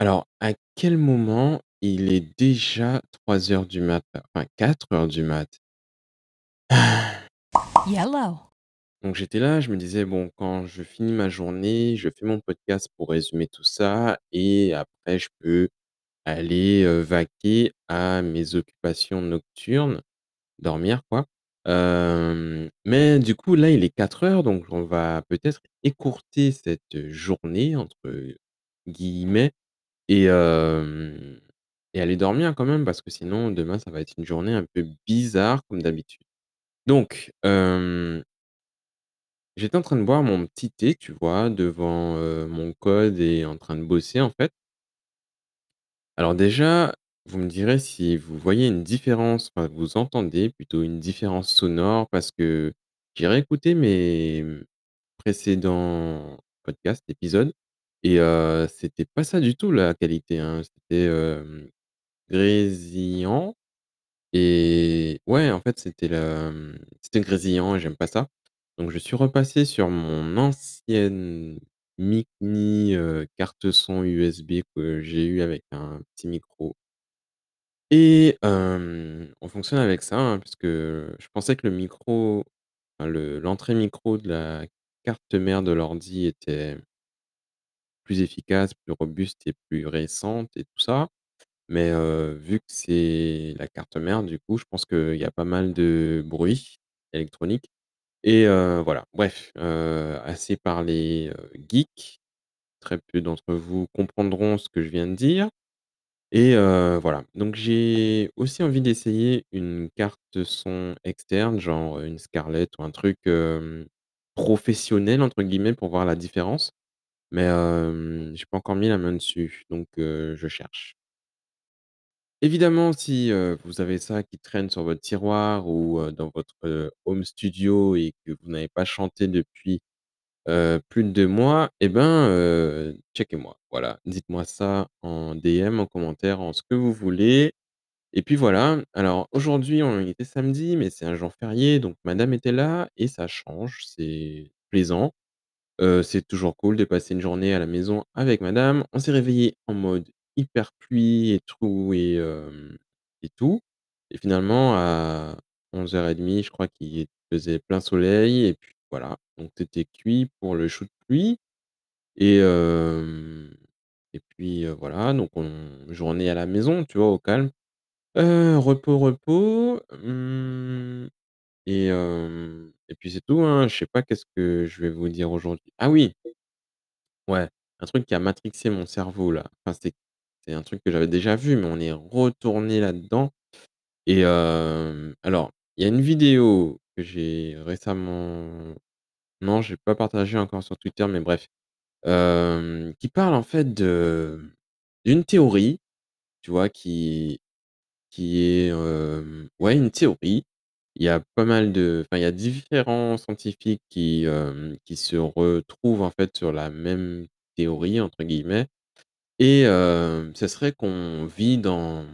Alors, à quel moment il est déjà 3:00 du matin, enfin 4:00 du mat? Yellow. Donc j'étais là, je me disais: «Bon, quand je finis ma journée, je fais mon podcast pour résumer tout ça et après je peux aller, heu, vaquer à mes occupations nocturnes», dormir quoi. Hem, mais du coup, là, il est 4:00 donc on va peut-être écourter cette «journée» entre guillemets et aller dormir quand même parce que sinon demain ça va être une journée un peu bizarre comme d'habitude. Donc, j'étais en train de boire mon petit thé, tu vois? Devant, mon code et en train de bosser en fait alors déjà, vous me direz si vous voyez une différence, enfin vous entendez plutôt une différence sonore parce que j'ai réécouté mes, précédents podcasts, épisodes et c'était pas ça du tout la qualité, hein. C'était, grésillant et ouais, en fait, c'était c'était grésillant et j'aime pas ça. Donc je suis repassé sur mon ancienne heu, carte son USB que j'ai eu avec un petit micro et on fonctionne avec ça, hein, parce que je pensais que le micro, le l'entrée micro de la carte mère de l'ordi était plus efficace, plus robuste et plus récente et tout ça. Mais vu que c'est la carte mère, du coup, je pense qu'il y a pas mal de bruit électronique et voilà. Bref, assez parlé, heu, geek. Très peu d'entre vous comprendront ce que je viens de dire et voilà. Donc j'ai aussi envie d'essayer une carte son externe, genre une Scarlett ou un truc, «professionnel» entre guillemets pour voir la différence. Mais hem, j'ai pas encore mis la main dessus, donc je cherche. Évidemment, si, vous avez ça qui traîne sur votre tiroir ou dans votre, home studio et que vous n'avez pas chanté depuis, plus de 2 mois et ben, checkez-moi. Voilà, dites-moi ça en DM, en commentaire, en ce que vous voulez et puis voilà. Alors aujourd'hui, on était samedi, mais c'est un jour férié, donc madame était là et ça change, c'est plaisant. C'est toujours cool de passer une journée à la maison avec madame. On s'est réveillés en mode hyper pluie et tout et et tout et finalement à 11:30, je crois qu'il faisait plein soleil et puis voilà, donc c'était cuit pour le shoot pluie et et puis, voilà, donc on journée à la maison, tu vois, au calme. Repos, repos, mmh et et puis c'est tout, hein. Je sais pas qu'est-ce que je vais vous dire aujourd'hui. Ah oui! Ouais, un truc qui a matrixé mon cerveau là, enfin c'est un truc que j'avais déjà vu, mais on est retourné là-dedans et alors il y a une vidéo que j'ai récemment non, j'ai pas partagé encore sur Twitter, mais bref, qui parle en fait de d'une théorie, tu vois? Qui qui est, ouais, une théorie. Il y a pas mal de enfin, il y a différents scientifiques qui, hem, qui se retrouvent en fait sur la même «théorie» entre guillemets et heu, ce serait qu'on vit dans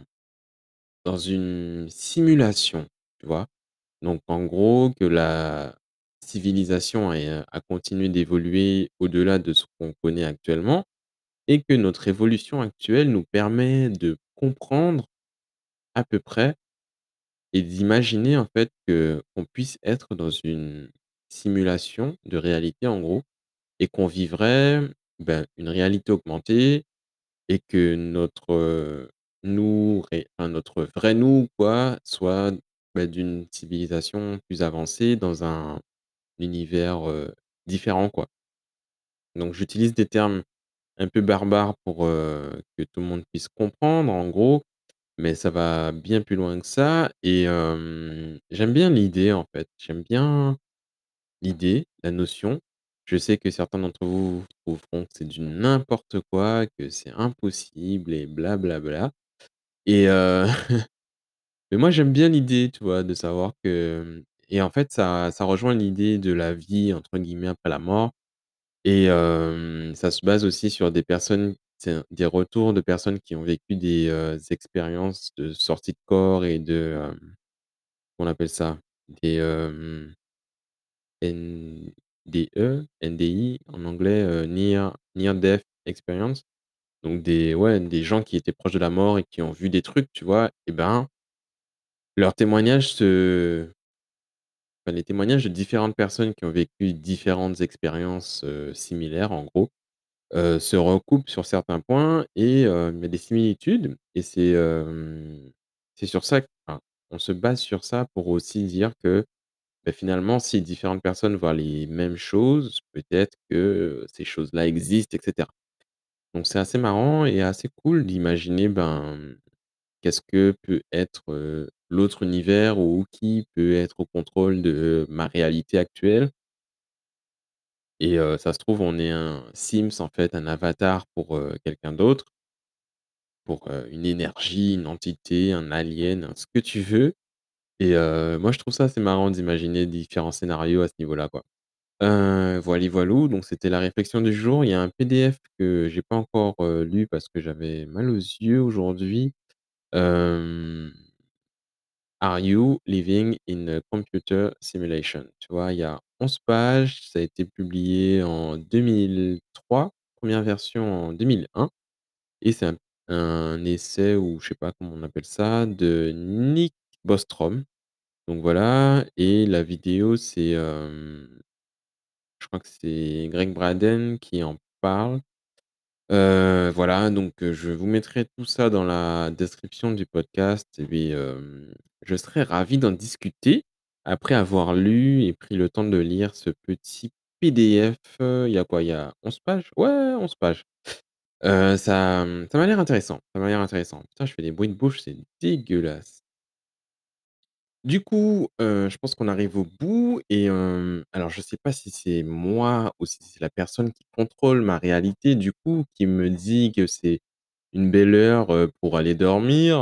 dans une simulation, tu vois? Donc en gros, que la civilisation heu, a continué d'évoluer au-delà de ce qu'on connaît actuellement et que notre évolution actuelle nous permet de comprendre à peu près et d'imaginer en fait qu'on puisse être dans une simulation de réalité en gros et qu'on vivrait, ben, une réalité augmentée et que notre, nous enfin notre vrai nous quoi, soit, bah, d'une civilisation plus avancée dans un univers, différent quoi. Donc j'utilise des termes un peu barbares pour, que tout le monde puisse comprendre en gros, mais ça va bien plus loin que ça et j'aime bien l'idée en fait. J'aime bien l'idée, la notion. Je sais que certains d'entre vous trouveront que c'est du n'importe quoi, que c'est impossible et bla bla bla et mais moi j'aime bien l'idée, tu vois? De savoir que, et en fait ça ça rejoint l'idée de la vie entre guillemets «après la mort» et ça se base aussi sur des personnes, c'est des retours de personnes qui ont vécu des, expériences de sortie de corps et de, hem, comment on appelle ça? Des, hem NDE, NDI en anglais, near near death experience Donc des ouais, des gens qui étaient proches de la mort et qui ont vu des trucs, tu vois? Et ben leurs témoignages se les témoignages de différentes personnes qui ont vécu différentes expériences, similaires en gros, heu, se recoupent sur certains points et il y a des similitudes et c'est, sur ça q enfin, on se base sur ça pour aussi dire que, bah, finalement, si différentes personnes voient les mêmes choses, peut-être que ces choses-là existent et cetera. Donc c'est assez marrant et assez cool d'imaginer, ben, qu'est-ce que peut être, l'autre univers ou qui peut être au contrôle de ma réalité actuelle et ça se trouve, on est un Sims, en fait, un avatar pour, quelqu'un d'autre pour, une énergie, une entité, un alien, ce que tu veux et moi, je trouve ça assez marrant d'imaginer différents scénarios à ce niveau-là, quoi. Heu, voili voilou, donc c'était la réflexion du jour. Il y a un PDF que j'ai pas encore, lu parce que j'avais mal aux yeux aujourd'hui. Are you living in a computer simulation? Tu vois? Il y a 11 pages, ça a été publié en 2003, 1re version en 2001 et c'est un essai ou je sais pas comment on appelle ça, de Nick Bostrom. Donc voilà et la vidéo, c'est, je crois que c'est Greg Braden qui en parle. Voilà, donc je vous mettrai tout ça dans la description du podcast et puis, je serais ravi d'en discuter après avoir lu et pris le temps de lire ce petit PDF, il y a quoi? Il y a 11 pages? Ouais, 11 pages. Ça, mmh, ça m'a l'air intéressant, ça m'a l'air intéressant. Putain, je fais des bruits de bouche, c'est dégueulasse. Du coup, je pense qu'on arrive au bout et alors je sais pas si c'est moi ou si c'est la personne qui contrôle ma réalité, du coup, qui me dit que c'est une belle heure, heu, pour aller dormir,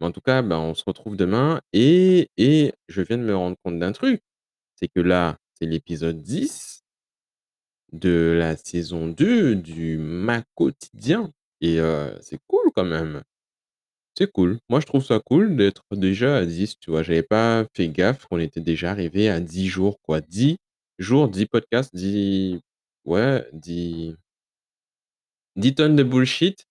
mais en tout cas, ben, on se retrouve demain et et je viens de me rendre compte d'un truc, c'est que là, c'est l'épisode 10 de la saison 2 du Ma Quotidien et c'est cool quand même. C'est cool. Moi, je trouve ça cool d'être déjà à 10, tu vois? J'avais pas fait gaffe qu'on était déjà arrivé à 10 jours, quoi. 10 jours, 10 podcasts, 10 ouais, 10 10 tonnes de bullshit.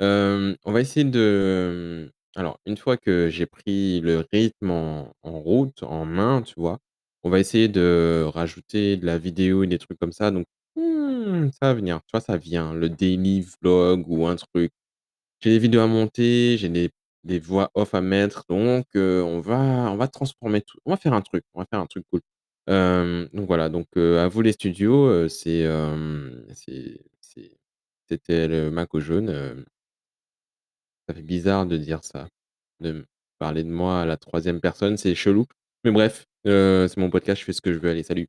On va essayer de, alors une fois que j'ai pris le rythme en route, en main, tu vois? On va essayer de rajouter de la vidéo et des trucs comme ça donc mmh, ça va venir, tu vois? Ça vient, le daily vlog ou un truc. J'ai des vidéos à monter, j'ai des voix off à mettre donc heu, on va transformer tout on va faire un truc, on va faire un truc cool. Hem, donc voilà, donc heu, à vous les studios, c'est, c'était le Maco jaune, hem ça fait bizarre de dire ça, de parler de moi à la 3e personne, c'est chelou mais bref, c'est mon podcast, je fais ce que je veux. Allez, salut!